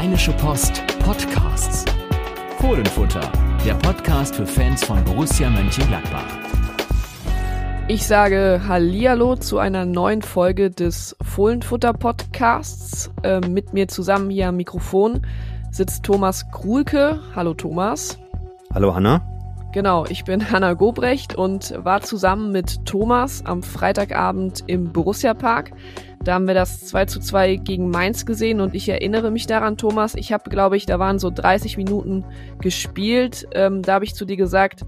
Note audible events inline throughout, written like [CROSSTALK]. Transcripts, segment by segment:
Rheinische Post Podcasts. Fohlenfutter, der Podcast für Fans von Borussia Mönchengladbach. Ich sage Hallihallo zu einer neuen Folge des Fohlenfutter Podcasts. Äh, mit mir zusammen hier am Mikrofon sitzt Thomas Krulke. Hallo Thomas. Hallo Hanna. Genau, ich bin Hanna Gobrecht und war zusammen mit Thomas am Freitagabend im Borussia Park. Da haben wir das 2 zu 2 gegen Mainz gesehen und ich erinnere mich daran, Thomas, ich habe, glaube ich, da waren so 30 Minuten gespielt. Ähm, da habe ich zu dir gesagt,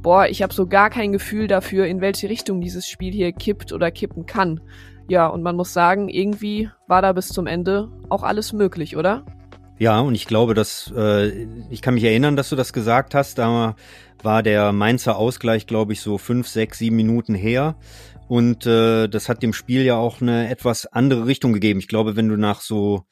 boah, ich habe so gar kein Gefühl dafür, in welche Richtung dieses Spiel hier kippt oder kippen kann. Ja, und man muss sagen, irgendwie war da bis zum Ende auch alles möglich, oder? Ja, und ich glaube, dass äh, ich kann mich erinnern, dass du das gesagt hast. Da war der Mainzer Ausgleich, glaube ich, so fünf, sechs, sieben Minuten her. Und äh, das hat dem Spiel ja auch eine etwas andere Richtung gegeben. Ich glaube, wenn du nach so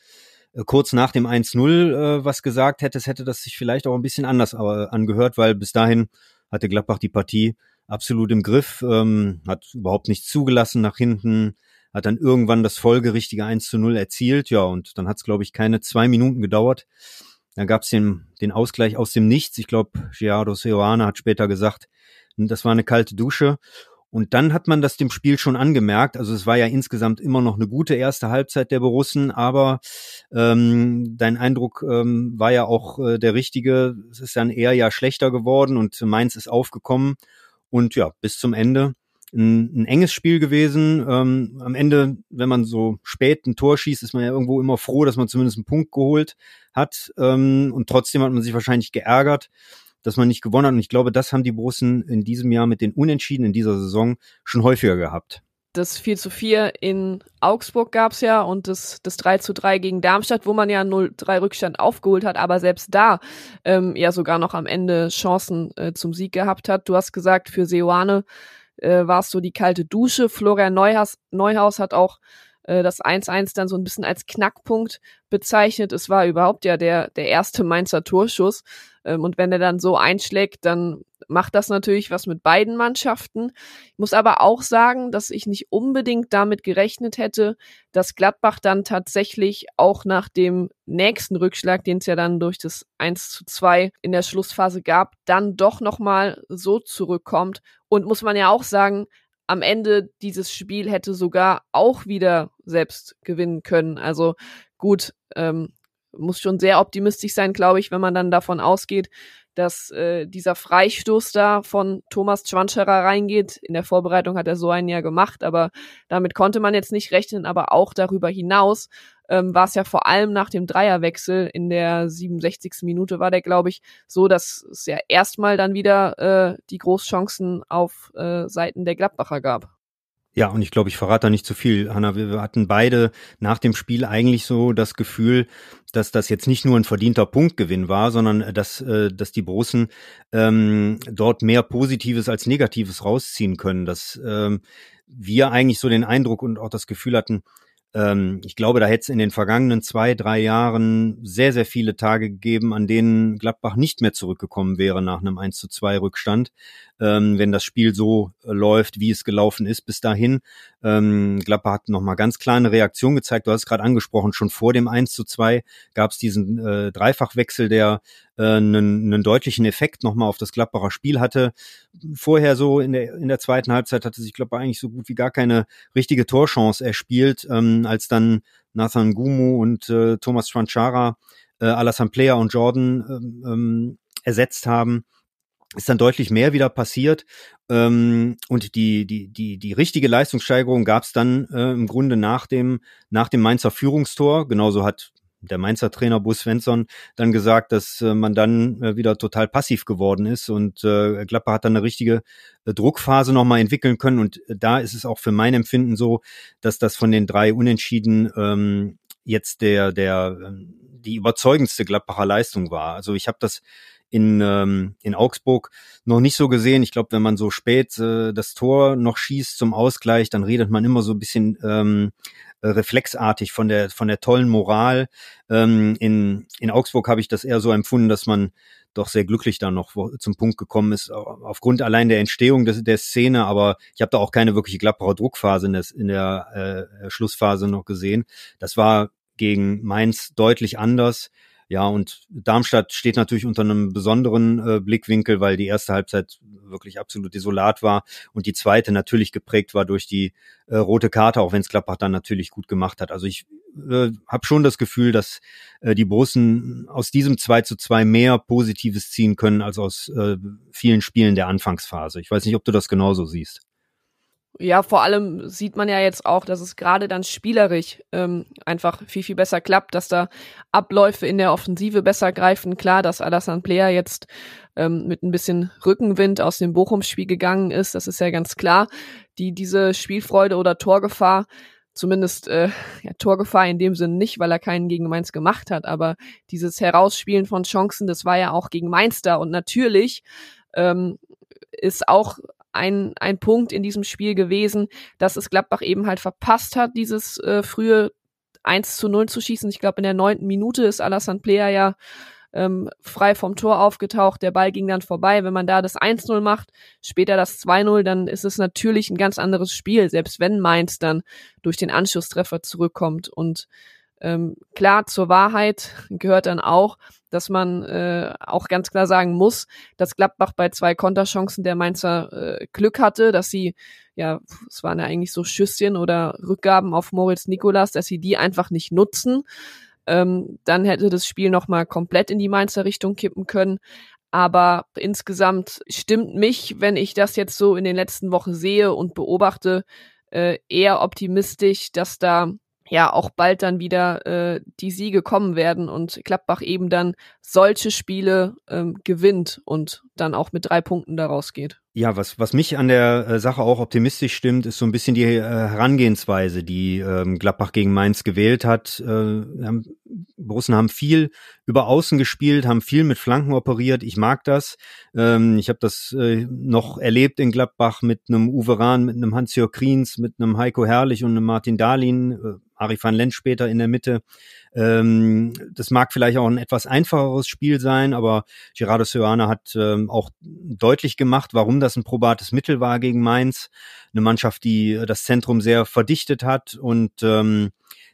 äh, kurz nach dem 1-0 äh, was gesagt hättest, hätte das sich vielleicht auch ein bisschen anders äh, angehört, weil bis dahin hatte Gladbach die Partie absolut im Griff, ähm, hat überhaupt nichts zugelassen nach hinten, hat dann irgendwann das folgerichtige 1 zu 0 erzielt, ja, und dann hat es, glaube ich, keine zwei Minuten gedauert. Dann gab es den, den Ausgleich aus dem Nichts. Ich glaube, Gerardo Seoane hat später gesagt, das war eine kalte Dusche. Und dann hat man das dem Spiel schon angemerkt. Also es war ja insgesamt immer noch eine gute erste Halbzeit der Borussen, aber ähm, dein Eindruck ähm, war ja auch äh, der richtige. Es ist dann eher ja schlechter geworden und Mainz ist aufgekommen. Und ja, bis zum Ende ein, ein enges Spiel gewesen. Ähm, am Ende, wenn man so spät ein Tor schießt, ist man ja irgendwo immer froh, dass man zumindest einen Punkt geholt hat. Ähm, und trotzdem hat man sich wahrscheinlich geärgert dass man nicht gewonnen hat. Und ich glaube, das haben die Borussen in diesem Jahr mit den Unentschieden in dieser Saison schon häufiger gehabt. Das 4 zu 4 in Augsburg gab's ja und das, das 3 zu 3 gegen Darmstadt, wo man ja 0-3 Rückstand aufgeholt hat, aber selbst da ähm, ja sogar noch am Ende Chancen äh, zum Sieg gehabt hat. Du hast gesagt, für Seoane äh, war es so die kalte Dusche. Florian Neuhaus, Neuhaus hat auch äh, das 1-1 dann so ein bisschen als Knackpunkt bezeichnet. Es war überhaupt ja der, der erste Mainzer Torschuss. Ähm, und wenn er dann so einschlägt, dann macht das natürlich was mit beiden Mannschaften. Ich muss aber auch sagen, dass ich nicht unbedingt damit gerechnet hätte, dass Gladbach dann tatsächlich auch nach dem nächsten Rückschlag, den es ja dann durch das 1 zu 2 in der Schlussphase gab, dann doch nochmal so zurückkommt. Und muss man ja auch sagen, am Ende dieses Spiel hätte sogar auch wieder selbst gewinnen können. Also gut, ähm, muss schon sehr optimistisch sein, glaube ich, wenn man dann davon ausgeht, dass äh, dieser Freistoß da von Thomas Schwanscherer reingeht. In der Vorbereitung hat er so einen ja gemacht, aber damit konnte man jetzt nicht rechnen. Aber auch darüber hinaus ähm, war es ja vor allem nach dem Dreierwechsel in der 67. Minute war der, glaube ich, so, dass es ja erstmal dann wieder äh, die Großchancen auf äh, Seiten der Gladbacher gab. Ja, und ich glaube, ich verrate da nicht zu viel, Hanna. Wir hatten beide nach dem Spiel eigentlich so das Gefühl, dass das jetzt nicht nur ein verdienter Punktgewinn war, sondern äh, dass, äh, dass die Borussen ähm, dort mehr Positives als Negatives rausziehen können. Dass ähm, wir eigentlich so den Eindruck und auch das Gefühl hatten, ähm, ich glaube, da hätte es in den vergangenen zwei, drei Jahren sehr, sehr viele Tage gegeben, an denen Gladbach nicht mehr zurückgekommen wäre nach einem 1 zu 2 Rückstand, ähm, wenn das Spiel so äh, läuft, wie es gelaufen ist bis dahin. Ähm, Gladbach hat nochmal ganz klar eine Reaktion gezeigt. Du hast es gerade angesprochen, schon vor dem 1 zu 2 gab es diesen äh, Dreifachwechsel, der äh, einen, einen deutlichen Effekt nochmal auf das Gladbacher Spiel hatte. Vorher so in der, in der zweiten Halbzeit hatte sich Gladbach eigentlich so gut wie gar keine richtige Torchance erspielt, ähm, als dann Nathan Gumu und äh, Thomas Schwanchara äh, Alassane Player und Jordan ähm, ähm, ersetzt haben ist dann deutlich mehr wieder passiert ähm, und die die die die richtige Leistungssteigerung gab es dann äh, im Grunde nach dem nach dem Mainzer Führungstor. Genauso hat der Mainzer Trainer Bus Svensson dann gesagt, dass äh, man dann äh, wieder total passiv geworden ist und äh, Gladbach hat dann eine richtige äh, Druckphase nochmal entwickeln können und äh, da ist es auch für mein Empfinden so, dass das von den drei Unentschieden ähm, jetzt der der ähm, die überzeugendste Gladbacher Leistung war. Also ich habe das in, ähm, in Augsburg noch nicht so gesehen. Ich glaube, wenn man so spät äh, das Tor noch schießt zum Ausgleich, dann redet man immer so ein bisschen ähm, äh, reflexartig von der von der tollen Moral. Ähm, in, in Augsburg habe ich das eher so empfunden, dass man doch sehr glücklich dann noch zum Punkt gekommen ist, aufgrund allein der Entstehung des, der Szene, aber ich habe da auch keine wirkliche Gladbacher Druckphase in, des, in der äh, Schlussphase noch gesehen. Das war gegen Mainz deutlich anders. Ja, und Darmstadt steht natürlich unter einem besonderen äh, Blickwinkel, weil die erste Halbzeit wirklich absolut desolat war und die zweite natürlich geprägt war durch die äh, rote Karte, auch wenn es Gladbach dann natürlich gut gemacht hat. Also ich äh, habe schon das Gefühl, dass äh, die Borussen aus diesem 2 zu 2 mehr Positives ziehen können als aus äh, vielen Spielen der Anfangsphase. Ich weiß nicht, ob du das genauso siehst. Ja, vor allem sieht man ja jetzt auch, dass es gerade dann spielerisch ähm, einfach viel, viel besser klappt, dass da Abläufe in der Offensive besser greifen. Klar, dass Alassane Player jetzt ähm, mit ein bisschen Rückenwind aus dem Bochum-Spiel gegangen ist, das ist ja ganz klar. Die, diese Spielfreude oder Torgefahr, zumindest äh, ja, Torgefahr in dem Sinn nicht, weil er keinen gegen Mainz gemacht hat, aber dieses Herausspielen von Chancen, das war ja auch gegen Mainz da. Und natürlich ähm, ist auch ein, ein Punkt in diesem Spiel gewesen, dass es Gladbach eben halt verpasst hat, dieses äh, frühe 1 zu 0 zu schießen. Ich glaube, in der neunten Minute ist Alassane Player ja ähm, frei vom Tor aufgetaucht. Der Ball ging dann vorbei. Wenn man da das 1-0 macht, später das 2-0, dann ist es natürlich ein ganz anderes Spiel, selbst wenn Mainz dann durch den Anschlusstreffer zurückkommt. Und ähm, klar, zur Wahrheit gehört dann auch, dass man äh, auch ganz klar sagen muss, dass Gladbach bei zwei Konterchancen der Mainzer äh, Glück hatte, dass sie, ja, es waren ja eigentlich so Schüsschen oder Rückgaben auf Moritz Nikolas, dass sie die einfach nicht nutzen. Ähm, dann hätte das Spiel nochmal komplett in die Mainzer Richtung kippen können. Aber insgesamt stimmt mich, wenn ich das jetzt so in den letzten Wochen sehe und beobachte, äh, eher optimistisch, dass da ja auch bald dann wieder äh, die Siege kommen werden und Gladbach eben dann solche Spiele ähm, gewinnt und dann auch mit drei Punkten daraus geht. Ja, was, was mich an der äh, Sache auch optimistisch stimmt, ist so ein bisschen die äh, Herangehensweise, die ähm, Gladbach gegen Mainz gewählt hat. Äh, haben, Borussen haben viel über Außen gespielt, haben viel mit Flanken operiert. Ich mag das. Ähm, ich habe das äh, noch erlebt in Gladbach mit einem Uwe Rahn, mit einem Hans-Jörg Kriens, mit einem Heiko Herrlich und einem Martin Dahlin, Ari van Lent später in der Mitte. Ähm, das mag vielleicht auch ein etwas einfacheres Spiel sein, aber Gerardo Seoane hat ähm, auch deutlich gemacht, warum das ein probates Mittel war gegen Mainz. Eine Mannschaft, die das Zentrum sehr verdichtet hat und ähm,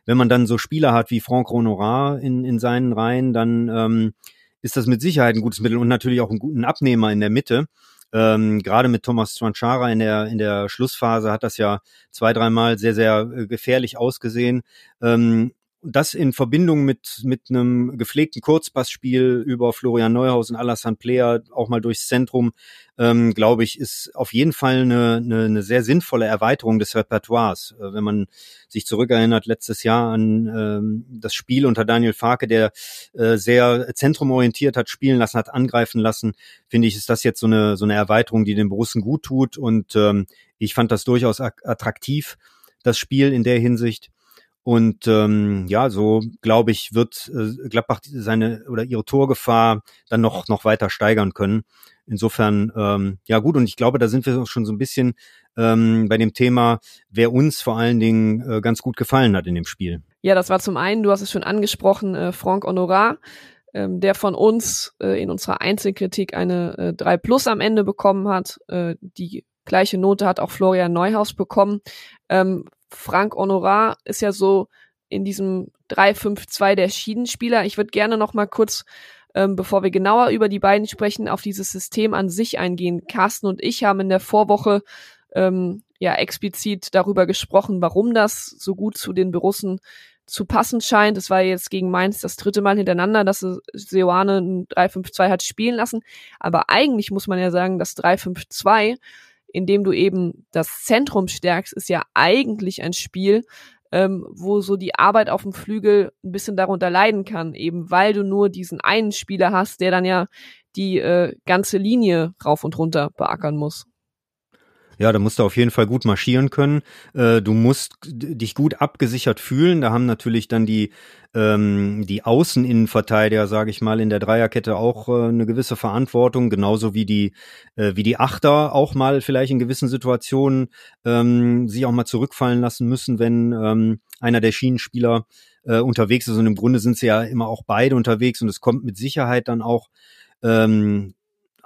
wenn man dann so Spieler hat wie Franck Honorat in, in seinen Reihen, dann ähm, ist das mit Sicherheit ein gutes Mittel und natürlich auch einen guten Abnehmer in der Mitte. Ähm, Gerade mit Thomas Zwanchara in der, in der Schlussphase hat das ja zwei, dreimal sehr, sehr äh, gefährlich ausgesehen. Ähm, das in Verbindung mit, mit einem gepflegten Kurzpassspiel über Florian Neuhaus und Alassane Player auch mal durchs Zentrum, ähm, glaube ich, ist auf jeden Fall eine, eine, eine sehr sinnvolle Erweiterung des Repertoires. Äh, wenn man sich zurückerinnert letztes Jahr an ähm, das Spiel unter Daniel Farke, der äh, sehr zentrumorientiert hat spielen lassen, hat angreifen lassen, finde ich, ist das jetzt so eine, so eine Erweiterung, die den Borussen gut tut und ähm, ich fand das durchaus attraktiv, das Spiel in der Hinsicht. Und ähm, ja, so glaube ich, wird äh, Gladbach seine oder ihre Torgefahr dann noch noch weiter steigern können. Insofern ähm, ja gut. Und ich glaube, da sind wir schon so ein bisschen ähm, bei dem Thema, wer uns vor allen Dingen äh, ganz gut gefallen hat in dem Spiel. Ja, das war zum einen, du hast es schon angesprochen, äh, Franck Honorat, ähm, der von uns äh, in unserer Einzelkritik eine äh, 3 Plus am Ende bekommen hat. Äh, die gleiche Note hat auch Florian Neuhaus bekommen. Ähm, Frank Honorat ist ja so in diesem 3-5-2 der Schiedenspieler. Ich würde gerne noch mal kurz, ähm, bevor wir genauer über die beiden sprechen, auf dieses System an sich eingehen. Carsten und ich haben in der Vorwoche ähm, ja explizit darüber gesprochen, warum das so gut zu den Borussen zu passen scheint. Es war jetzt gegen Mainz das dritte Mal hintereinander, dass Seoane ein 3-5-2 hat spielen lassen. Aber eigentlich muss man ja sagen, das 3-5-2 indem du eben das Zentrum stärkst, ist ja eigentlich ein Spiel, ähm, wo so die Arbeit auf dem Flügel ein bisschen darunter leiden kann, eben weil du nur diesen einen Spieler hast, der dann ja die äh, ganze Linie rauf und runter beackern muss. Ja, da musst du auf jeden Fall gut marschieren können. Äh, du musst dich gut abgesichert fühlen. Da haben natürlich dann die ähm, die Außeninnenverteidiger, sage ich mal, in der Dreierkette auch äh, eine gewisse Verantwortung, genauso wie die äh, wie die Achter auch mal vielleicht in gewissen Situationen ähm, sich auch mal zurückfallen lassen müssen, wenn ähm, einer der Schienenspieler äh, unterwegs ist. Und im Grunde sind sie ja immer auch beide unterwegs und es kommt mit Sicherheit dann auch ähm,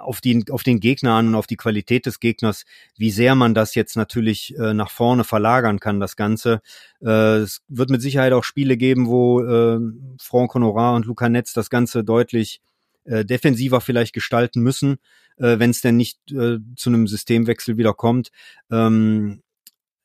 auf, die, auf den Gegner an und auf die Qualität des Gegners, wie sehr man das jetzt natürlich äh, nach vorne verlagern kann, das Ganze. Äh, es wird mit Sicherheit auch Spiele geben, wo äh, Franck Honorat und Luca Netz das Ganze deutlich äh, defensiver vielleicht gestalten müssen, äh, wenn es denn nicht äh, zu einem Systemwechsel wieder kommt. Ähm,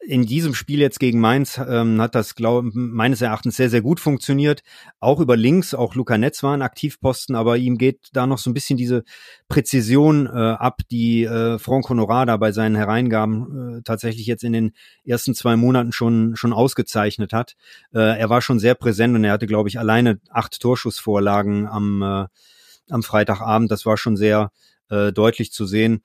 in diesem Spiel jetzt gegen Mainz ähm, hat das glaub, meines Erachtens sehr, sehr gut funktioniert. Auch über links, auch Luca Netz war ein Aktivposten, aber ihm geht da noch so ein bisschen diese Präzision äh, ab, die äh, Franck Honorat da bei seinen Hereingaben äh, tatsächlich jetzt in den ersten zwei Monaten schon, schon ausgezeichnet hat. Äh, er war schon sehr präsent und er hatte, glaube ich, alleine acht Torschussvorlagen am, äh, am Freitagabend. Das war schon sehr äh, deutlich zu sehen.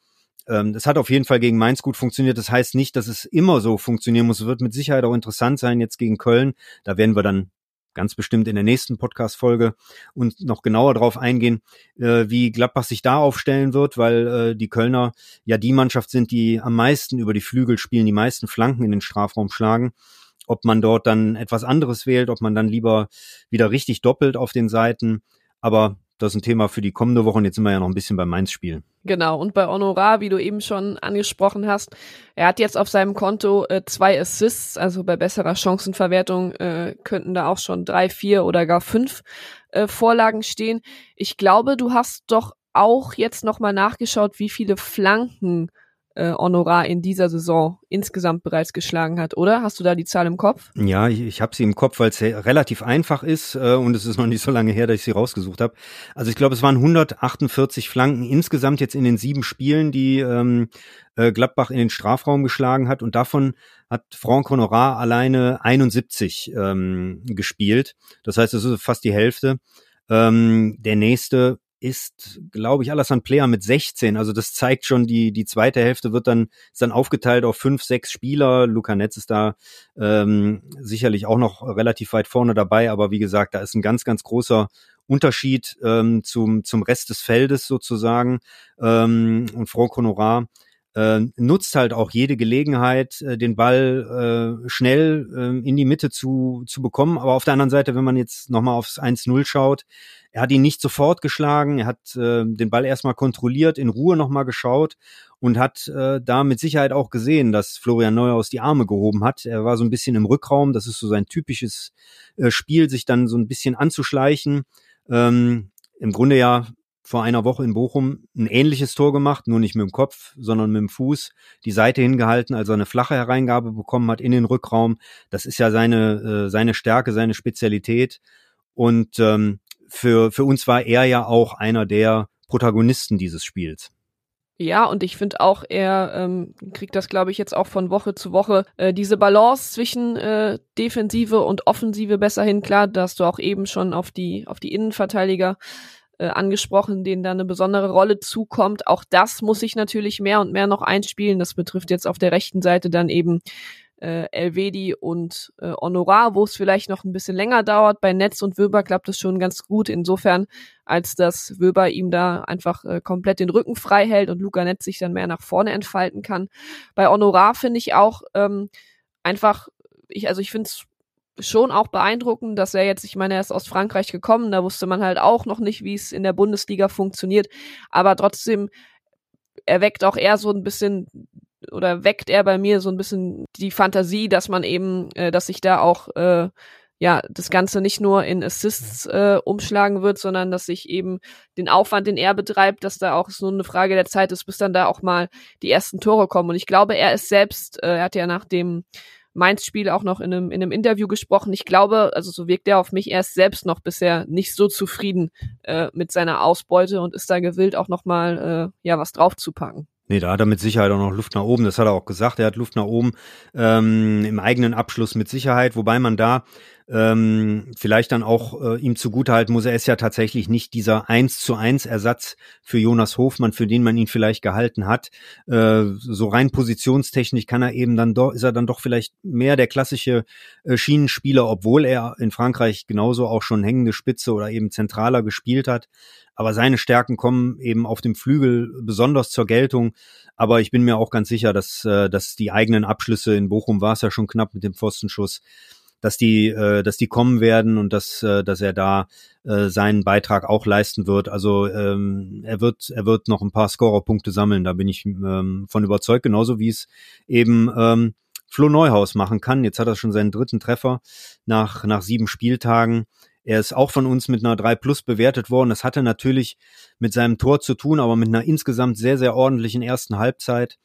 Ähm, das hat auf jeden Fall gegen Mainz gut funktioniert. Das heißt nicht, dass es immer so funktionieren muss. Es wird mit Sicherheit auch interessant sein jetzt gegen Köln. Da werden wir dann ganz bestimmt in der nächsten Podcast-Folge und noch genauer darauf eingehen, äh, wie Gladbach sich da aufstellen wird, weil äh, die Kölner ja die Mannschaft sind, die am meisten über die Flügel spielen, die meisten Flanken in den Strafraum schlagen. Ob man dort dann etwas anderes wählt, ob man dann lieber wieder richtig doppelt auf den Seiten. Aber das ist ein Thema für die kommende Woche und jetzt sind wir ja noch ein bisschen beim Mainz-Spiel. Genau, und bei Honorar, wie du eben schon angesprochen hast, er hat jetzt auf seinem Konto äh, zwei Assists, also bei besserer Chancenverwertung äh, könnten da auch schon drei, vier oder gar fünf äh, Vorlagen stehen. Ich glaube, du hast doch auch jetzt nochmal nachgeschaut, wie viele Flanken äh, Honorar in dieser Saison insgesamt bereits geschlagen hat, oder? Hast du da die Zahl im Kopf? Ja, ich, ich habe sie im Kopf, weil es relativ einfach ist äh, und es ist noch nicht so lange her, dass ich sie rausgesucht habe. Also ich glaube, es waren 148 Flanken insgesamt jetzt in den sieben Spielen, die ähm, äh, Gladbach in den Strafraum geschlagen hat und davon hat Franck Honorat alleine 71 ähm, gespielt. Das heißt, es ist fast die Hälfte. Ähm, der nächste ist, glaube ich, Alassane Player mit 16. Also das zeigt schon, die, die zweite Hälfte wird dann, ist dann aufgeteilt auf fünf, sechs Spieler. Luca Netz ist da ähm, sicherlich auch noch relativ weit vorne dabei, aber wie gesagt, da ist ein ganz, ganz großer Unterschied ähm, zum, zum Rest des Feldes sozusagen. Ähm, und Franck Honorat äh, nutzt halt auch jede Gelegenheit, äh, den Ball äh, schnell äh, in die Mitte zu, zu bekommen. Aber auf der anderen Seite, wenn man jetzt nochmal aufs 1-0 schaut, er hat ihn nicht sofort geschlagen, er hat äh, den Ball erstmal kontrolliert, in Ruhe nochmal geschaut und hat äh, da mit Sicherheit auch gesehen, dass Florian Neuhaus die Arme gehoben hat. Er war so ein bisschen im Rückraum, das ist so sein typisches äh, Spiel, sich dann so ein bisschen anzuschleichen. Ähm, Im Grunde ja vor einer Woche in Bochum ein ähnliches Tor gemacht, nur nicht mit dem Kopf, sondern mit dem Fuß, die Seite hingehalten, also eine flache Hereingabe bekommen hat in den Rückraum. Das ist ja seine, äh, seine Stärke, seine Spezialität. Und ähm, für, für uns war er ja auch einer der Protagonisten dieses Spiels. Ja, und ich finde auch, er ähm, kriegt das, glaube ich, jetzt auch von Woche zu Woche äh, diese Balance zwischen äh, Defensive und Offensive besser hin. Klar, da hast du auch eben schon auf die, auf die Innenverteidiger äh, angesprochen, denen da eine besondere Rolle zukommt. Auch das muss sich natürlich mehr und mehr noch einspielen. Das betrifft jetzt auf der rechten Seite dann eben äh, Elvedi und äh, Honorar, wo es vielleicht noch ein bisschen länger dauert. Bei Netz und Wöber klappt es schon ganz gut, insofern, als dass Wöber ihm da einfach äh, komplett den Rücken frei hält und Luca Netz sich dann mehr nach vorne entfalten kann. Bei Honorar finde ich auch ähm, einfach, ich, also ich finde es schon auch beeindruckend, dass er jetzt, ich meine, er ist aus Frankreich gekommen, da wusste man halt auch noch nicht, wie es in der Bundesliga funktioniert, aber trotzdem erweckt auch er so ein bisschen oder weckt er bei mir so ein bisschen die Fantasie, dass man eben, äh, dass sich da auch äh, ja das Ganze nicht nur in Assists äh, umschlagen wird, sondern dass sich eben den Aufwand, den er betreibt, dass da auch so eine Frage der Zeit ist, bis dann da auch mal die ersten Tore kommen. Und ich glaube, er ist selbst, äh, er hat ja nach dem Mainz-Spiel auch noch in einem, in einem Interview gesprochen. Ich glaube, also so wirkt er auf mich, er ist selbst noch bisher nicht so zufrieden äh, mit seiner Ausbeute und ist da gewillt, auch noch mal äh, ja was draufzupacken. Nee, da hat er mit Sicherheit auch noch Luft nach oben. Das hat er auch gesagt. Er hat Luft nach oben ähm, im eigenen Abschluss mit Sicherheit, wobei man da ähm, vielleicht dann auch äh, ihm zugutehalten muss, er ist ja tatsächlich nicht dieser eins zu eins Ersatz für Jonas Hofmann, für den man ihn vielleicht gehalten hat. Äh, so rein positionstechnisch kann er eben dann doch, ist er dann doch vielleicht mehr der klassische äh, Schienenspieler, obwohl er in Frankreich genauso auch schon hängende Spitze oder eben zentraler gespielt hat. Aber seine Stärken kommen eben auf dem Flügel besonders zur Geltung. Aber ich bin mir auch ganz sicher, dass, äh, dass die eigenen Abschlüsse in Bochum war es ja schon knapp mit dem Pfostenschuss dass die, äh, dass die kommen werden und dass, äh, dass er da äh, seinen Beitrag auch leisten wird. Also ähm, er wird, er wird noch ein paar Scorerpunkte sammeln. Da bin ich ähm, von überzeugt, genauso wie es eben ähm, Flo Neuhaus machen kann. Jetzt hat er schon seinen dritten Treffer nach, nach sieben Spieltagen. Er ist auch von uns mit einer 3 Plus bewertet worden. Das hatte natürlich mit seinem Tor zu tun, aber mit einer insgesamt sehr, sehr ordentlichen ersten Halbzeit.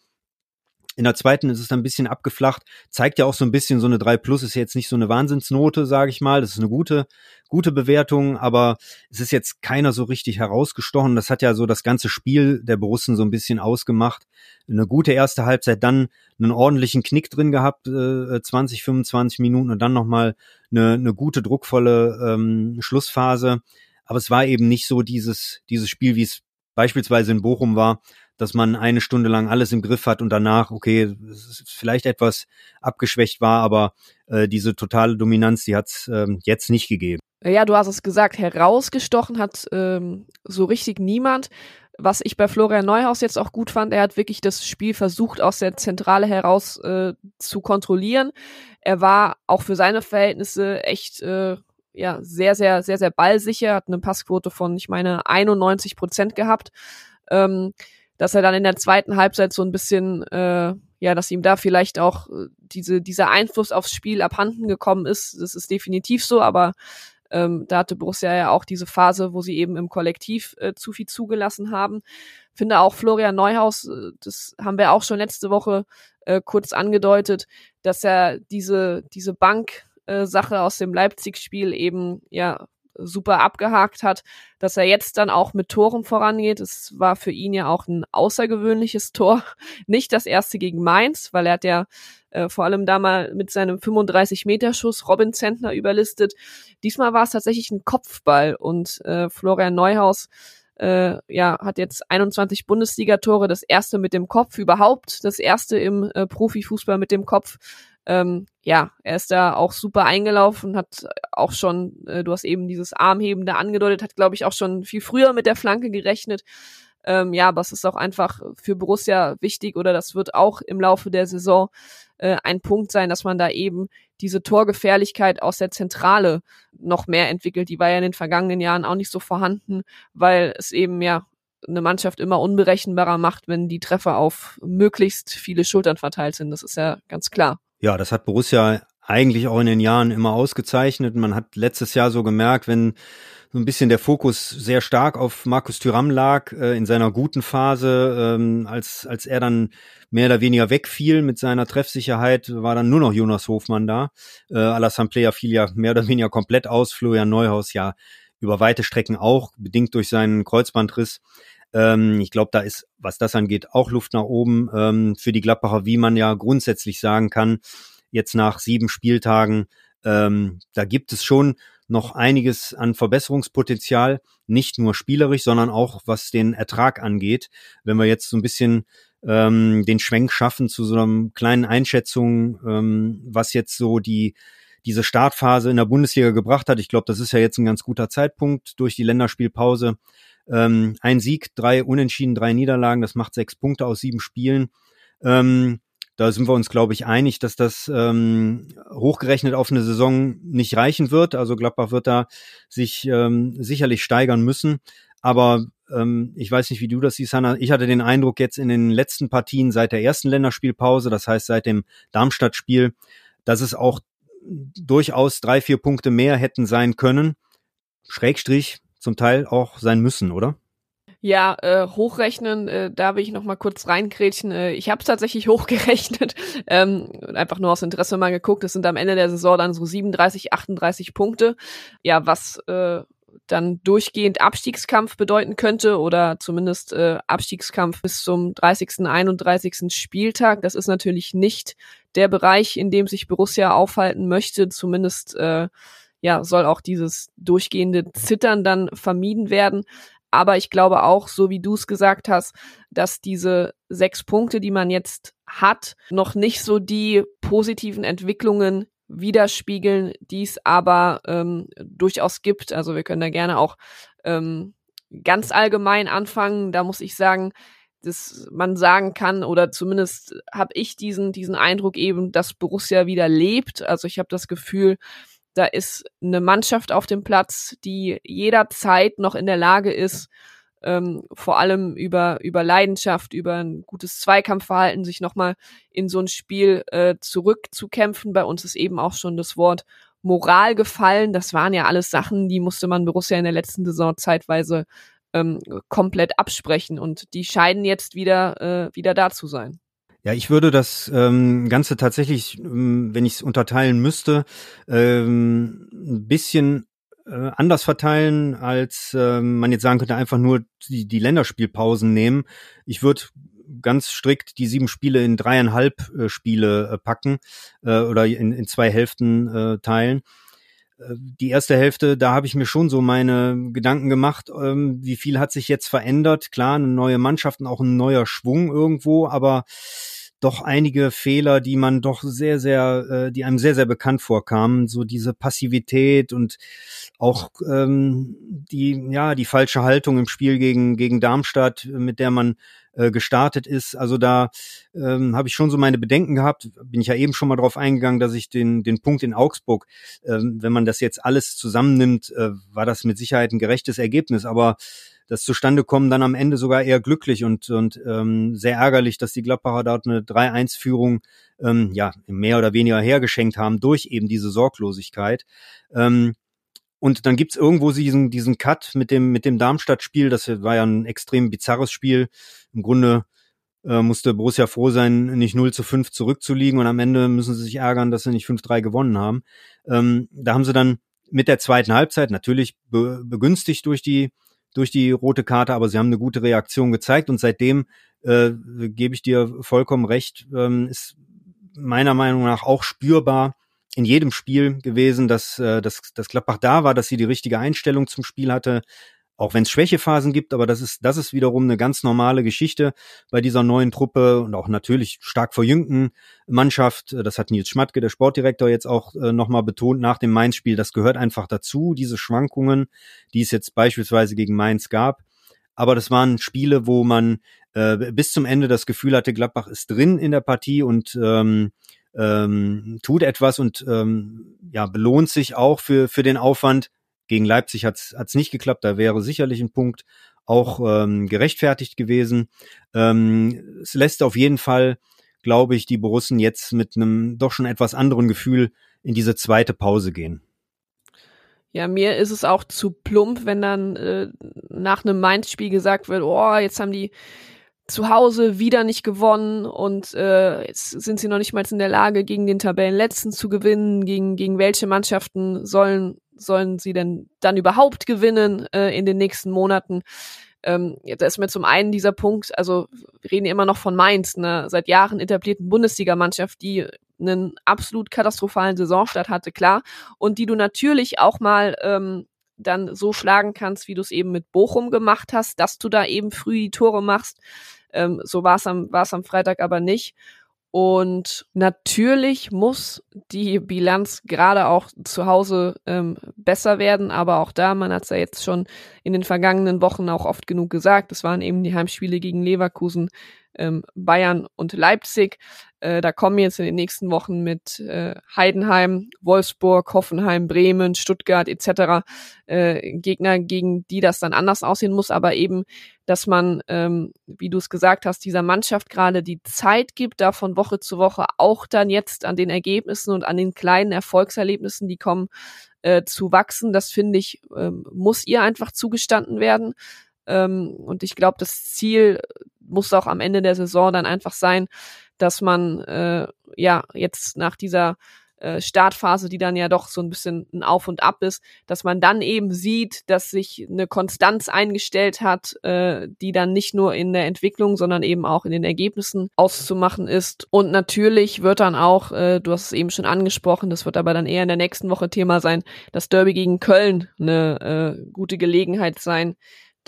In der zweiten ist es dann ein bisschen abgeflacht. Zeigt ja auch so ein bisschen, so eine 3 Plus ist jetzt nicht so eine Wahnsinnsnote, sage ich mal. Das ist eine gute, gute Bewertung, aber es ist jetzt keiner so richtig herausgestochen. Das hat ja so das ganze Spiel der Borussen so ein bisschen ausgemacht. Eine gute erste Halbzeit, dann einen ordentlichen Knick drin gehabt, äh, 20, 25 Minuten und dann nochmal eine, eine gute, druckvolle ähm, Schlussphase. Aber es war eben nicht so dieses, dieses Spiel, wie es beispielsweise in Bochum war, dass man eine Stunde lang alles im Griff hat und danach, okay, vielleicht etwas abgeschwächt war, aber äh, diese totale Dominanz, die hat es ähm, jetzt nicht gegeben. Ja, du hast es gesagt, herausgestochen hat ähm, so richtig niemand. Was ich bei Florian Neuhaus jetzt auch gut fand, er hat wirklich das Spiel versucht, aus der Zentrale heraus äh, zu kontrollieren. Er war auch für seine Verhältnisse echt äh, ja sehr, sehr, sehr, sehr ballsicher, hat eine Passquote von, ich meine, 91 Prozent gehabt. Ähm, dass er dann in der zweiten Halbzeit so ein bisschen, äh, ja, dass ihm da vielleicht auch äh, diese, dieser Einfluss aufs Spiel abhanden gekommen ist. Das ist definitiv so, aber ähm, da hatte Borussia ja auch diese Phase, wo sie eben im Kollektiv äh, zu viel zugelassen haben. Finde auch Florian Neuhaus, äh, das haben wir auch schon letzte Woche äh, kurz angedeutet, dass er diese, diese Bank-Sache äh, aus dem Leipzig-Spiel eben ja super abgehakt hat, dass er jetzt dann auch mit Toren vorangeht. Es war für ihn ja auch ein außergewöhnliches Tor. [LAUGHS] Nicht das erste gegen Mainz, weil er hat ja äh, vor allem da mal mit seinem 35-Meter-Schuss Robin Zentner überlistet. Diesmal war es tatsächlich ein Kopfball und äh, Florian Neuhaus äh, ja, hat jetzt 21 Bundesligatore, das erste mit dem Kopf überhaupt, das erste im äh, Profifußball mit dem Kopf. Ähm, ja, er ist da auch super eingelaufen, hat auch schon, äh, du hast eben dieses Armheben da angedeutet, hat, glaube ich, auch schon viel früher mit der Flanke gerechnet. Ähm, ja, aber es ist auch einfach für Borussia wichtig oder das wird auch im Laufe der Saison äh, ein Punkt sein, dass man da eben diese Torgefährlichkeit aus der Zentrale noch mehr entwickelt. Die war ja in den vergangenen Jahren auch nicht so vorhanden, weil es eben ja eine Mannschaft immer unberechenbarer macht, wenn die Treffer auf möglichst viele Schultern verteilt sind. Das ist ja ganz klar. Ja, das hat Borussia eigentlich auch in den Jahren immer ausgezeichnet. Man hat letztes Jahr so gemerkt, wenn so ein bisschen der Fokus sehr stark auf Markus Thüram lag äh, in seiner guten Phase, ähm, als als er dann mehr oder weniger wegfiel mit seiner Treffsicherheit, war dann nur noch Jonas Hofmann da. Äh, Alassane Player fiel ja mehr oder weniger komplett aus, Florian Neuhaus ja über weite Strecken auch, bedingt durch seinen Kreuzbandriss. Ähm, ich glaube, da ist, was das angeht, auch Luft nach oben ähm, für die Gladbacher, wie man ja grundsätzlich sagen kann, jetzt nach sieben Spieltagen, ähm, da gibt es schon noch einiges an Verbesserungspotenzial, nicht nur spielerisch, sondern auch was den Ertrag angeht. Wenn wir jetzt so ein bisschen ähm, den Schwenk schaffen zu so einer kleinen Einschätzung, ähm, was jetzt so die diese Startphase in der Bundesliga gebracht hat. Ich glaube, das ist ja jetzt ein ganz guter Zeitpunkt durch die Länderspielpause. Ähm, ein Sieg, drei Unentschieden, drei Niederlagen, das macht sechs Punkte aus sieben Spielen. Ähm, da sind wir uns, glaube ich, einig, dass das ähm, hochgerechnet auf eine Saison nicht reichen wird. Also Gladbach wird da sich ähm, sicherlich steigern müssen. Aber ähm, ich weiß nicht, wie du das siehst, Hanna. Ich hatte den Eindruck jetzt in den letzten Partien seit der ersten Länderspielpause, das heißt seit dem Darmstadt-Spiel, dass es auch durchaus drei, vier Punkte mehr hätten sein können. Schrägstrich zum Teil auch sein müssen, oder? Ja, äh, hochrechnen, äh, da will ich noch mal kurz reinkrätschen. Äh, ich habe es tatsächlich [LAUGHS] hochgerechnet, ähm, einfach nur aus Interesse mal geguckt. Es sind am Ende der Saison dann so 37, 38 Punkte. Ja, was äh, dann durchgehend Abstiegskampf bedeuten könnte oder zumindest äh, Abstiegskampf bis zum 30., 31. Spieltag. Das ist natürlich nicht der Bereich, in dem sich Borussia aufhalten möchte. Zumindest äh, ja, soll auch dieses durchgehende Zittern dann vermieden werden. Aber ich glaube auch, so wie du es gesagt hast, dass diese sechs Punkte, die man jetzt hat, noch nicht so die positiven Entwicklungen widerspiegeln, die es aber ähm, durchaus gibt. Also wir können da gerne auch ähm, ganz allgemein anfangen. Da muss ich sagen, dass man sagen kann oder zumindest habe ich diesen diesen Eindruck eben, dass Borussia wieder lebt. Also ich habe das Gefühl, da ist eine Mannschaft auf dem Platz, die jederzeit noch in der Lage ist, ähm, vor allem über über Leidenschaft, über ein gutes Zweikampfverhalten sich nochmal in so ein Spiel äh, zurückzukämpfen. Bei uns ist eben auch schon das Wort Moral gefallen. Das waren ja alles Sachen, die musste man Borussia in der letzten Saison zeitweise ähm, komplett absprechen und die scheinen jetzt wieder, äh, wieder da zu sein. Ja, ich würde das ähm, Ganze tatsächlich, ähm, wenn ich es unterteilen müsste, ähm, ein bisschen äh, anders verteilen, als äh, man jetzt sagen könnte, einfach nur die, die Länderspielpausen nehmen. Ich würde ganz strikt die sieben Spiele in dreieinhalb äh, Spiele äh, packen äh, oder in, in zwei Hälften äh, teilen die erste Hälfte, da habe ich mir schon so meine Gedanken gemacht, ähm, wie viel hat sich jetzt verändert. Klar, eine neue Mannschaft und auch ein neuer Schwung irgendwo, aber doch einige Fehler, die man doch sehr, sehr, äh, die einem sehr, sehr bekannt vorkamen. So diese Passivität und auch ähm, die, ja, die falsche Haltung im Spiel gegen, gegen Darmstadt, mit der man äh, gestartet ist. Also da ähm, habe ich schon so meine Bedenken gehabt. Bin ich ja eben schon mal drauf eingegangen, dass ich den, den Punkt in Augsburg, ähm, wenn man das jetzt alles zusammennimmt, äh, war das mit Sicherheit ein gerechtes Ergebnis. Aber das zustande kommen dann am Ende sogar eher glücklich und, und ähm, sehr ärgerlich, dass die Gladbacher dort eine 3-1-Führung ähm, ja, mehr oder weniger hergeschenkt haben durch eben diese Sorglosigkeit. Ähm, und dann gibt's irgendwo diesen, diesen Cut mit dem, mit dem Darmstadt-Spiel. Das war ja ein extrem bizarres Spiel. Im Grunde äh, musste Borussia froh sein, nicht 0 zu 5 zurückzuliegen und am Ende müssen sie sich ärgern, dass sie nicht 5-3 gewonnen haben. Ähm, da haben sie dann mit der zweiten Halbzeit natürlich be begünstigt durch die, durch die rote Karte, aber sie haben eine gute Reaktion gezeigt und seitdem äh, gebe ich dir vollkommen recht, ähm, ist meiner Meinung nach auch spürbar, in jedem Spiel gewesen, dass, äh, dass, dass Gladbach da war, dass sie die richtige Einstellung zum Spiel hatte, auch wenn es Schwächephasen gibt, aber das ist, das ist wiederum eine ganz normale Geschichte bei dieser neuen Truppe und auch natürlich stark verjüngten Mannschaft. Das hat Nils Schmatke, der Sportdirektor, jetzt auch äh, nochmal betont nach dem Mainz-Spiel. Das gehört einfach dazu, diese Schwankungen, die es jetzt beispielsweise gegen Mainz gab. Aber das waren Spiele, wo man äh, bis zum Ende das Gefühl hatte, Gladbach ist drin in der Partie und ähm, ähm, tut etwas und ähm, ja, belohnt sich auch für, für den Aufwand. Gegen Leipzig hat es nicht geklappt, da wäre sicherlich ein Punkt auch ähm, gerechtfertigt gewesen. Ähm, es lässt auf jeden Fall, glaube ich, die Borussen jetzt mit einem doch schon etwas anderen Gefühl in diese zweite Pause gehen. Ja, mir ist es auch zu plump, wenn dann äh, nach einem Mainz-Spiel gesagt wird, oh, jetzt haben die zu Hause wieder nicht gewonnen und äh, jetzt sind sie noch nicht mal in der Lage, gegen den Tabellenletzten zu gewinnen. Gegen, gegen welche Mannschaften sollen, sollen sie denn dann überhaupt gewinnen äh, in den nächsten Monaten? Ähm, da ist mir zum einen dieser Punkt, also wir reden immer noch von Mainz, einer seit Jahren etablierten Bundesligamannschaft, die einen absolut katastrophalen Saisonstart hatte, klar, und die du natürlich auch mal ähm, dann so schlagen kannst, wie du es eben mit Bochum gemacht hast, dass du da eben früh die Tore machst. Ähm, so war es am, war's am Freitag aber nicht. Und natürlich muss die Bilanz gerade auch zu Hause ähm, besser werden, aber auch da, man hat es ja jetzt schon in den vergangenen Wochen auch oft genug gesagt, es waren eben die Heimspiele gegen Leverkusen, ähm, Bayern und Leipzig. Äh, da kommen jetzt in den nächsten Wochen mit äh, Heidenheim, Wolfsburg, Hoffenheim, Bremen, Stuttgart etc. Äh, Gegner, gegen die das dann anders aussehen muss, aber eben, dass man, ähm, wie du es gesagt hast, dieser Mannschaft gerade die Zeit gibt, da von Woche zu Woche auch dann jetzt an den Ergebnissen und an den kleinen Erfolgserlebnissen, die kommen, äh, zu wachsen. Das finde ich, ähm, muss ihr einfach zugestanden werden. Ähm, und ich glaube, das Ziel muss auch am Ende der Saison dann einfach sein, dass man äh, ja jetzt nach dieser äh, Startphase, die dann ja doch so ein bisschen ein Auf und Ab ist, dass man dann eben sieht, dass sich eine Konstanz eingestellt hat, äh, die dann nicht nur in der Entwicklung, sondern eben auch in den Ergebnissen auszumachen ist. Und natürlich wird dann auch, äh, du hast es eben schon angesprochen, das wird aber dann eher in der nächsten Woche Thema sein, das Derby gegen Köln eine äh, gute Gelegenheit sein,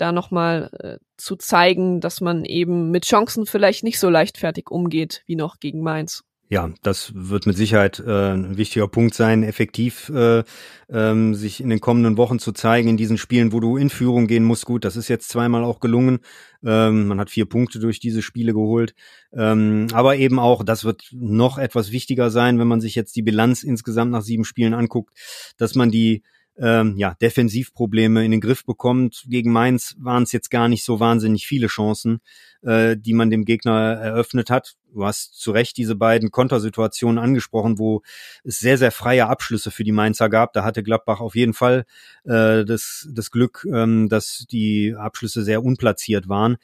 da nochmal äh, zu zeigen, dass man eben mit Chancen vielleicht nicht so leichtfertig umgeht wie noch gegen Mainz. Ja, das wird mit Sicherheit äh, ein wichtiger Punkt sein, effektiv äh, ähm, sich in den kommenden Wochen zu zeigen in diesen Spielen, wo du in Führung gehen musst. Gut, das ist jetzt zweimal auch gelungen. Ähm, man hat vier Punkte durch diese Spiele geholt. Ähm, aber eben auch, das wird noch etwas wichtiger sein, wenn man sich jetzt die Bilanz insgesamt nach sieben Spielen anguckt, dass man die ähm, ja, Defensivprobleme in den Griff bekommt. Gegen Mainz waren es jetzt gar nicht so wahnsinnig viele Chancen, äh, die man dem Gegner eröffnet hat. Du hast zu Recht diese beiden Kontersituationen angesprochen, wo es sehr, sehr freie Abschlüsse für die Mainzer gab. Da hatte Gladbach auf jeden Fall äh, das, das Glück, ähm, dass die Abschlüsse sehr unplatziert waren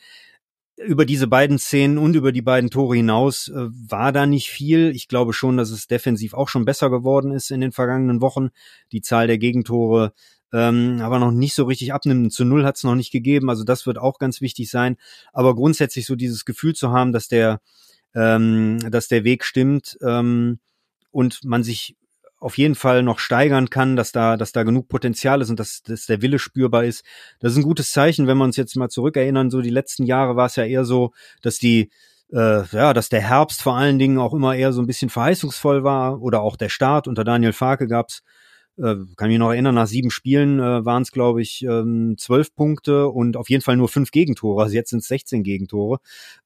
über diese beiden Szenen und über die beiden Tore hinaus äh, war da nicht viel. Ich glaube schon, dass es defensiv auch schon besser geworden ist in den vergangenen Wochen. Die Zahl der Gegentore ähm, aber noch nicht so richtig abnimmt. Zu null hat es noch nicht gegeben. Also das wird auch ganz wichtig sein. Aber grundsätzlich so dieses Gefühl zu haben, dass der, ähm, dass der Weg stimmt ähm, und man sich auf jeden Fall noch steigern kann, dass da, dass da genug Potenzial ist und dass, dass der Wille spürbar ist. Das ist ein gutes Zeichen, wenn wir uns jetzt mal zurückerinnern. So die letzten Jahre war es ja eher so, dass die äh, ja, dass der Herbst vor allen Dingen auch immer eher so ein bisschen verheißungsvoll war oder auch der Start unter Daniel Farke gab's äh, kann mich noch erinnern, nach sieben Spielen äh, waren es, glaube ich, ähm, zwölf Punkte und auf jeden Fall nur fünf Gegentore. Also jetzt sind es 16 Gegentore.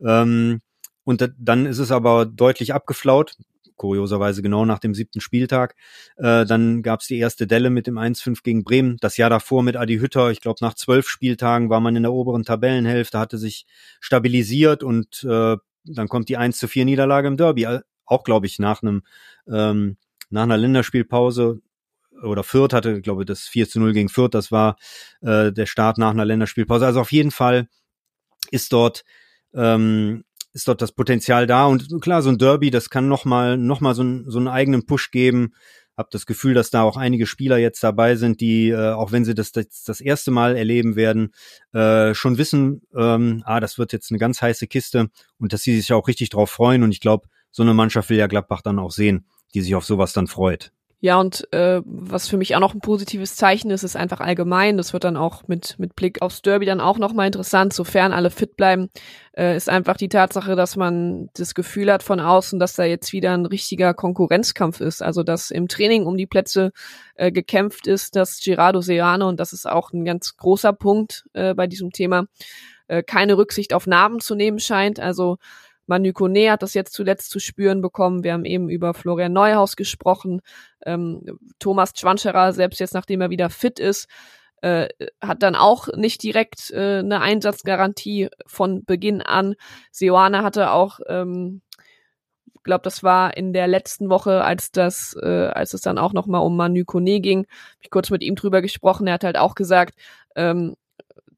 Ähm, und dann ist es aber deutlich abgeflaut kurioserweise genau nach dem siebten Spieltag. Äh, dann gab es die erste Delle mit dem 1-5 gegen Bremen. Das Jahr davor mit Adi Hütter, ich glaube nach zwölf Spieltagen war man in der oberen Tabellenhälfte, hatte sich stabilisiert und äh, dann kommt die 1 zu 4 Niederlage im Derby. Auch, glaube ich, nach einem ähm, nach einer Länderspielpause oder Fürth hatte, glaube ich, das 4 zu 0 gegen Fürth, das war äh, der Start nach einer Länderspielpause. Also auf jeden Fall ist dort ähm, ist dort das Potenzial da. Und klar, so ein Derby, das kann nochmal noch mal so, ein, so einen eigenen Push geben. Hab das Gefühl, dass da auch einige Spieler jetzt dabei sind, die, äh, auch wenn sie das, das das erste Mal erleben werden, äh, schon wissen, ähm, ah, das wird jetzt eine ganz heiße Kiste und dass sie sich auch richtig drauf freuen. Und ich glaube, so eine Mannschaft will ja Gladbach dann auch sehen, die sich auf sowas dann freut. Ja, und äh, was für mich auch noch ein positives Zeichen ist, ist einfach allgemein. Das wird dann auch mit, mit Blick aufs Derby dann auch nochmal interessant, sofern alle fit bleiben, äh, ist einfach die Tatsache, dass man das Gefühl hat von außen, dass da jetzt wieder ein richtiger Konkurrenzkampf ist. Also dass im Training um die Plätze äh, gekämpft ist, dass Gerardo Serrano, und das ist auch ein ganz großer Punkt äh, bei diesem Thema, äh, keine Rücksicht auf Narben zu nehmen scheint. Also Manu Kone hat das jetzt zuletzt zu spüren bekommen. Wir haben eben über Florian Neuhaus gesprochen. Ähm, Thomas Schwanscherer, selbst jetzt nachdem er wieder fit ist, äh, hat dann auch nicht direkt äh, eine Einsatzgarantie von Beginn an. Seoane hatte auch, ähm, glaube, das war in der letzten Woche, als das, äh, als es dann auch noch mal um Manu Kone ging, hab ich kurz mit ihm drüber gesprochen. Er hat halt auch gesagt, ähm,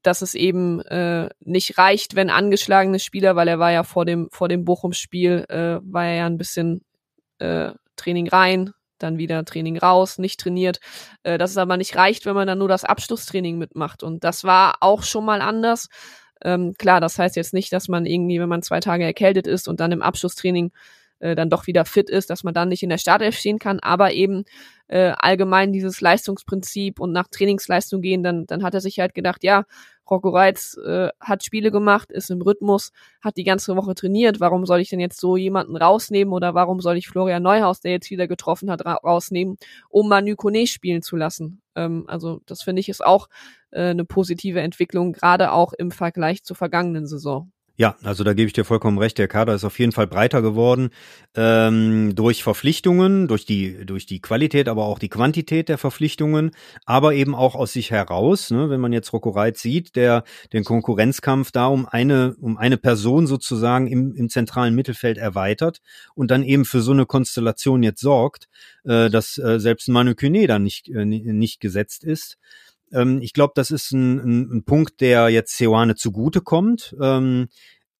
dass es eben äh, nicht reicht, wenn angeschlagene Spieler, weil er war ja vor dem vor dem Bochum-Spiel äh, war er ja ein bisschen äh, Training rein, dann wieder Training raus, nicht trainiert. Äh, dass es aber nicht reicht, wenn man dann nur das Abschlusstraining mitmacht. Und das war auch schon mal anders. Ähm, klar, das heißt jetzt nicht, dass man irgendwie, wenn man zwei Tage erkältet ist und dann im Abschlusstraining äh, dann doch wieder fit ist, dass man dann nicht in der Startelf stehen kann, aber eben äh, allgemein dieses Leistungsprinzip und nach Trainingsleistung gehen, dann, dann hat er sich halt gedacht, ja, Rocco Reitz äh, hat Spiele gemacht, ist im Rhythmus, hat die ganze Woche trainiert. Warum soll ich denn jetzt so jemanden rausnehmen oder warum soll ich Florian Neuhaus, der jetzt wieder getroffen hat, ra rausnehmen, um Manu Kone spielen zu lassen? Ähm, also das finde ich ist auch äh, eine positive Entwicklung, gerade auch im Vergleich zur vergangenen Saison. Ja, also da gebe ich dir vollkommen recht. Der Kader ist auf jeden Fall breiter geworden ähm, durch Verpflichtungen, durch die durch die Qualität, aber auch die Quantität der Verpflichtungen, aber eben auch aus sich heraus. Ne, wenn man jetzt Rocco Reitz sieht, der den Konkurrenzkampf da um eine um eine Person sozusagen im, im zentralen Mittelfeld erweitert und dann eben für so eine Konstellation jetzt sorgt, äh, dass äh, selbst Manu Kune da nicht äh, nicht gesetzt ist. Ähm, ich glaube, das ist ein, ein, ein, Punkt, der jetzt Seoane zugutekommt. Ähm,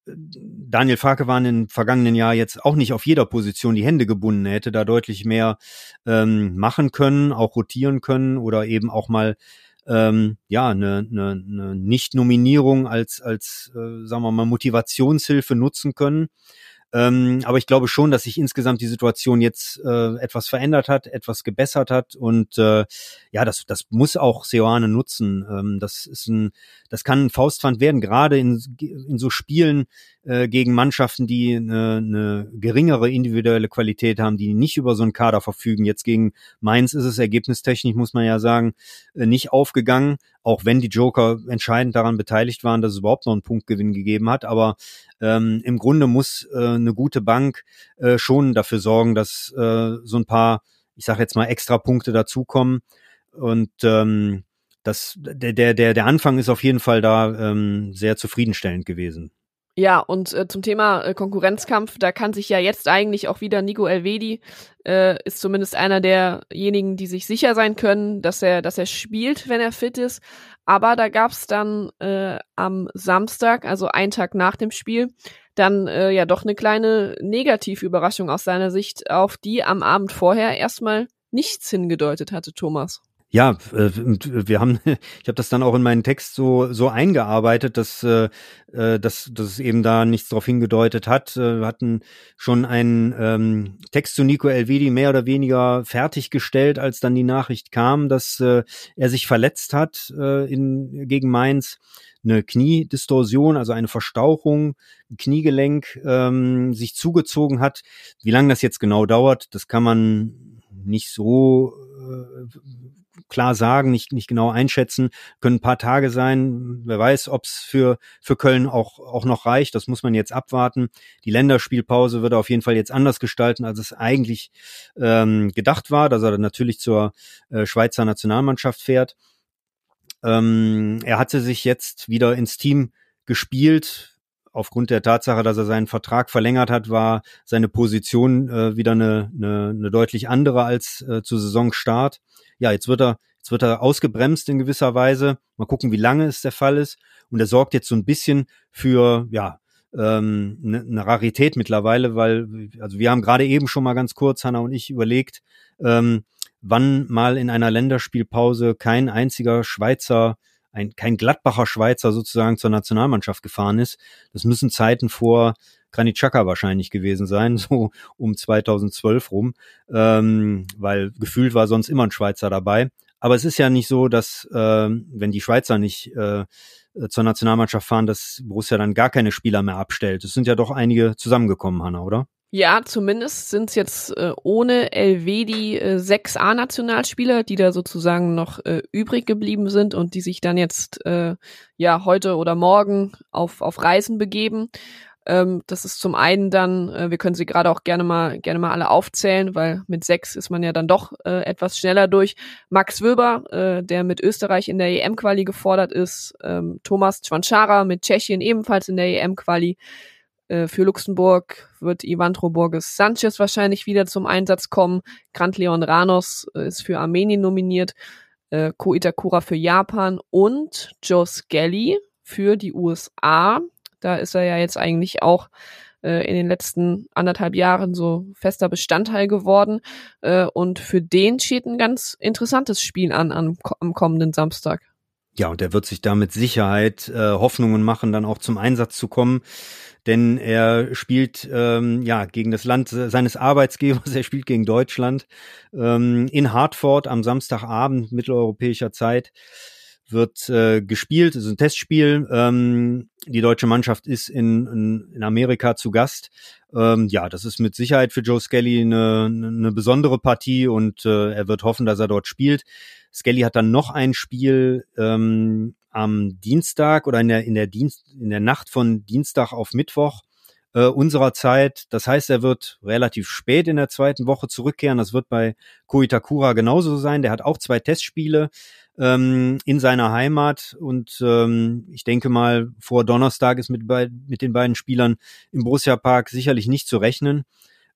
Daniel Farke war in den vergangenen Jahr jetzt auch nicht auf jeder Position die Hände gebunden. Er hätte da deutlich mehr ähm, machen können, auch rotieren können oder eben auch mal ähm, ja eine, eine, eine Nicht-Nominierung als als äh, sagen wir mal Motivationshilfe nutzen können. Ähm, aber ich glaube schon, dass sich insgesamt die Situation jetzt äh, etwas verändert hat, etwas gebessert hat und äh, ja, das, das muss auch Seoane nutzen. Ähm, das ist ein, das kann ein Faustpfand werden, gerade in, in so Spielen äh, gegen Mannschaften, die eine, eine geringere individuelle Qualität haben, die nicht über so einen Kader verfügen. Jetzt gegen Mainz ist es ergebnistechnisch, muss man ja sagen, äh, nicht aufgegangen, auch wenn die Joker entscheidend daran beteiligt waren, dass es überhaupt noch einen Punktgewinn gegeben hat. Aber ähm, im Grunde muss äh, eine gute Bank äh, schon dafür sorgen, dass äh, so ein paar, ich sage jetzt mal, extra Punkte dazukommen. Und ähm, das, der, der, der Anfang ist auf jeden Fall da ähm, sehr zufriedenstellend gewesen. Ja, und äh, zum Thema äh, Konkurrenzkampf, da kann sich ja jetzt eigentlich auch wieder Nico Elvedi, äh, ist zumindest einer derjenigen, die sich sicher sein können, dass er, dass er spielt, wenn er fit ist. Aber da gab's dann äh, am Samstag, also einen Tag nach dem Spiel, dann äh, ja doch eine kleine Negativüberraschung aus seiner Sicht, auf die am Abend vorher erstmal nichts hingedeutet hatte, Thomas. Ja, äh, wir haben, [LAUGHS] ich habe das dann auch in meinen Text so so eingearbeitet, dass äh, äh, dass, dass es eben da nichts darauf hingedeutet hat. Wir hatten schon einen ähm, Text zu Nico Elvedi mehr oder weniger fertiggestellt, als dann die Nachricht kam, dass äh, er sich verletzt hat äh, in gegen Mainz eine Kniedistorsion, also eine Verstauchung, ein Kniegelenk ähm, sich zugezogen hat. Wie lange das jetzt genau dauert, das kann man nicht so klar sagen, nicht, nicht genau einschätzen, können ein paar Tage sein. Wer weiß, ob es für, für Köln auch, auch noch reicht. Das muss man jetzt abwarten. Die Länderspielpause wird auf jeden Fall jetzt anders gestalten, als es eigentlich ähm, gedacht war, dass er natürlich zur äh, Schweizer Nationalmannschaft fährt. Ähm, er hatte sich jetzt wieder ins Team gespielt, aufgrund der Tatsache, dass er seinen Vertrag verlängert hat, war seine Position äh, wieder eine, eine, eine deutlich andere als äh, zu Saisonstart. Ja, jetzt wird er jetzt wird er ausgebremst in gewisser Weise. Mal gucken, wie lange es der Fall ist. Und er sorgt jetzt so ein bisschen für ja ähm, eine, eine Rarität mittlerweile, weil also wir haben gerade eben schon mal ganz kurz Hanna und ich überlegt, ähm, wann mal in einer Länderspielpause kein einziger Schweizer ein, kein Gladbacher Schweizer sozusagen zur Nationalmannschaft gefahren ist. Das müssen Zeiten vor Granit Xhaka wahrscheinlich gewesen sein, [LAUGHS] so um 2012 rum, ähm, weil gefühlt war sonst immer ein Schweizer dabei. Aber es ist ja nicht so, dass äh, wenn die Schweizer nicht äh, zur Nationalmannschaft fahren, dass Borussia dann gar keine Spieler mehr abstellt. Es sind ja doch einige zusammengekommen, Hanna, oder? Ja, zumindest sind es jetzt äh, ohne Elvedi äh, sechs A-Nationalspieler, die da sozusagen noch äh, übrig geblieben sind und die sich dann jetzt äh, ja heute oder morgen auf, auf Reisen begeben. Ähm, das ist zum einen dann, äh, wir können sie gerade auch gerne mal gerne mal alle aufzählen, weil mit sechs ist man ja dann doch äh, etwas schneller durch. Max Wöber, äh, der mit Österreich in der EM-Quali gefordert ist, ähm, Thomas Chwanchara mit Tschechien ebenfalls in der EM-Quali. Äh, für Luxemburg wird Ivandro Borges Sanchez wahrscheinlich wieder zum Einsatz kommen. Grant Leon Ranos äh, ist für Armenien nominiert. Äh, Ko Itakura für Japan und Joe Skelly für die USA. Da ist er ja jetzt eigentlich auch äh, in den letzten anderthalb Jahren so fester Bestandteil geworden. Äh, und für den steht ein ganz interessantes Spiel an, an am kommenden Samstag. Ja, und er wird sich da mit Sicherheit äh, Hoffnungen machen, dann auch zum Einsatz zu kommen denn er spielt ähm, ja gegen das Land seines Arbeitsgebers, [LAUGHS] er spielt gegen Deutschland ähm, in Hartford am Samstagabend mitteleuropäischer Zeit wird äh, gespielt, es ist ein Testspiel. Ähm, die deutsche Mannschaft ist in, in, in Amerika zu Gast. Ähm, ja, das ist mit Sicherheit für Joe Skelly eine, eine besondere Partie und äh, er wird hoffen, dass er dort spielt. Skelly hat dann noch ein Spiel ähm, am Dienstag oder in der, in der Dienst, in der Nacht von Dienstag auf Mittwoch äh, unserer Zeit. Das heißt, er wird relativ spät in der zweiten Woche zurückkehren. Das wird bei Koitakura genauso sein. Der hat auch zwei Testspiele ähm, in seiner Heimat und ähm, ich denke mal, vor Donnerstag ist mit, mit den beiden Spielern im Borussia Park sicherlich nicht zu rechnen.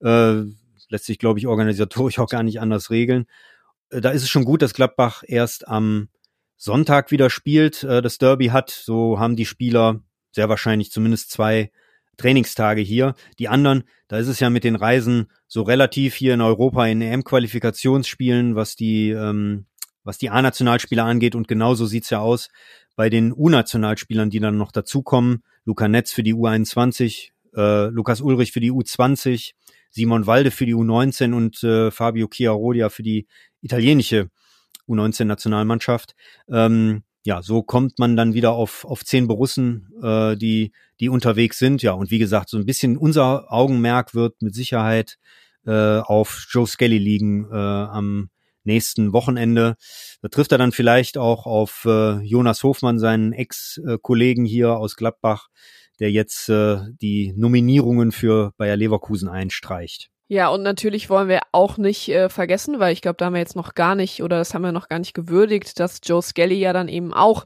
Äh, lässt sich, glaube ich, organisatorisch auch gar nicht anders regeln. Äh, da ist es schon gut, dass Gladbach erst am Sonntag wieder spielt, äh, das Derby hat. So haben die Spieler sehr wahrscheinlich zumindest zwei Trainingstage hier. Die anderen, da ist es ja mit den Reisen so relativ hier in Europa in EM-Qualifikationsspielen, was die, ähm, was die A-Nationalspieler angeht. Und genauso sieht's ja aus bei den U-Nationalspielern, die dann noch dazukommen. Luca Netz für die U21 äh, Lukas Ulrich für die U20, Simon Walde für die U19 und äh, Fabio Chiarodia für die italienische U19-Nationalmannschaft. Ähm, ja, so kommt man dann wieder auf, auf zehn Borussen, äh, die, die unterwegs sind. Ja, und wie gesagt, so ein bisschen unser Augenmerk wird mit Sicherheit äh, auf Joe Skelly liegen äh, am nächsten Wochenende. Da trifft er dann vielleicht auch auf äh, Jonas Hofmann, seinen Ex-Kollegen hier aus Gladbach, der jetzt äh, die Nominierungen für Bayer Leverkusen einstreicht. Ja, und natürlich wollen wir auch nicht äh, vergessen, weil ich glaube, da haben wir jetzt noch gar nicht oder das haben wir noch gar nicht gewürdigt, dass Joe Skelly ja dann eben auch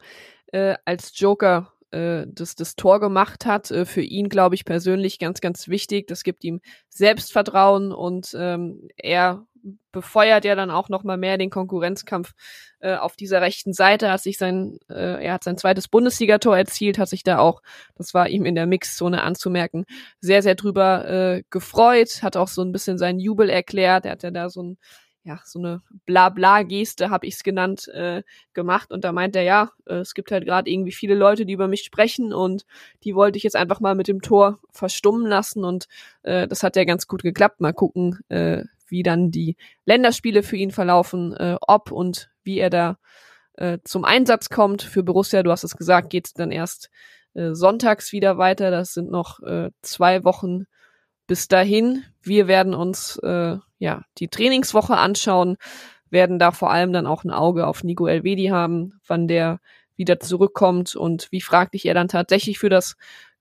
äh, als Joker äh, das, das Tor gemacht hat. Äh, für ihn, glaube ich, persönlich ganz, ganz wichtig. Das gibt ihm Selbstvertrauen und ähm, er befeuert ja dann auch noch mal mehr den Konkurrenzkampf äh, auf dieser rechten Seite. Hat sich sein, äh, er hat sein zweites Bundesligator erzielt, hat sich da auch, das war ihm in der Mixzone anzumerken, sehr sehr drüber äh, gefreut, hat auch so ein bisschen seinen Jubel erklärt. Er hat ja da so ein ja, so eine Blabla-Geste, habe ich es genannt, äh, gemacht. Und da meint er, ja, äh, es gibt halt gerade irgendwie viele Leute, die über mich sprechen und die wollte ich jetzt einfach mal mit dem Tor verstummen lassen. Und äh, das hat ja ganz gut geklappt. Mal gucken, äh, wie dann die Länderspiele für ihn verlaufen, äh, ob und wie er da äh, zum Einsatz kommt. Für Borussia, du hast es gesagt, geht es dann erst äh, sonntags wieder weiter. Das sind noch äh, zwei Wochen bis dahin. Wir werden uns äh, ja die Trainingswoche anschauen, werden da vor allem dann auch ein Auge auf Nico Elvedi haben, wann der wieder zurückkommt und wie fraglich er dann tatsächlich für das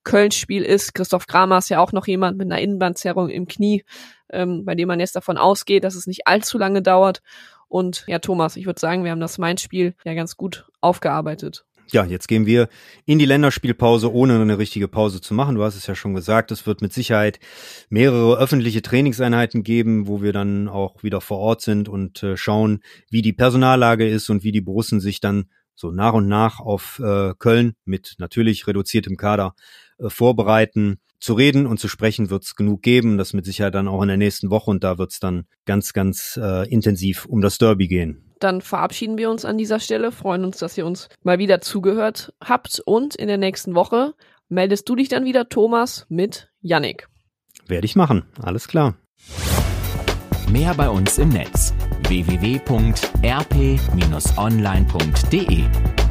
Köln-Spiel ist. Christoph Kramer ist ja auch noch jemand mit einer Innenbandzerrung im Knie, ähm, bei dem man jetzt davon ausgeht, dass es nicht allzu lange dauert. Und ja, Thomas, ich würde sagen, wir haben das Main-Spiel ja ganz gut aufgearbeitet. Ja, jetzt gehen wir in die Länderspielpause, ohne eine richtige Pause zu machen. Du hast es ja schon gesagt, es wird mit Sicherheit mehrere öffentliche Trainingseinheiten geben, wo wir dann auch wieder vor Ort sind und äh, schauen, wie die Personallage ist und wie die Borussen sich dann so nach und nach auf äh, Köln mit natürlich reduziertem Kader äh, vorbereiten. Zu reden und zu sprechen wird es genug geben, das mit Sicherheit dann auch in der nächsten Woche und da wird es dann ganz, ganz äh, intensiv um das Derby gehen. Dann verabschieden wir uns an dieser Stelle, freuen uns, dass ihr uns mal wieder zugehört habt und in der nächsten Woche meldest du dich dann wieder, Thomas, mit Yannick. Werde ich machen, alles klar. Mehr bei uns im Netz www.rp-online.de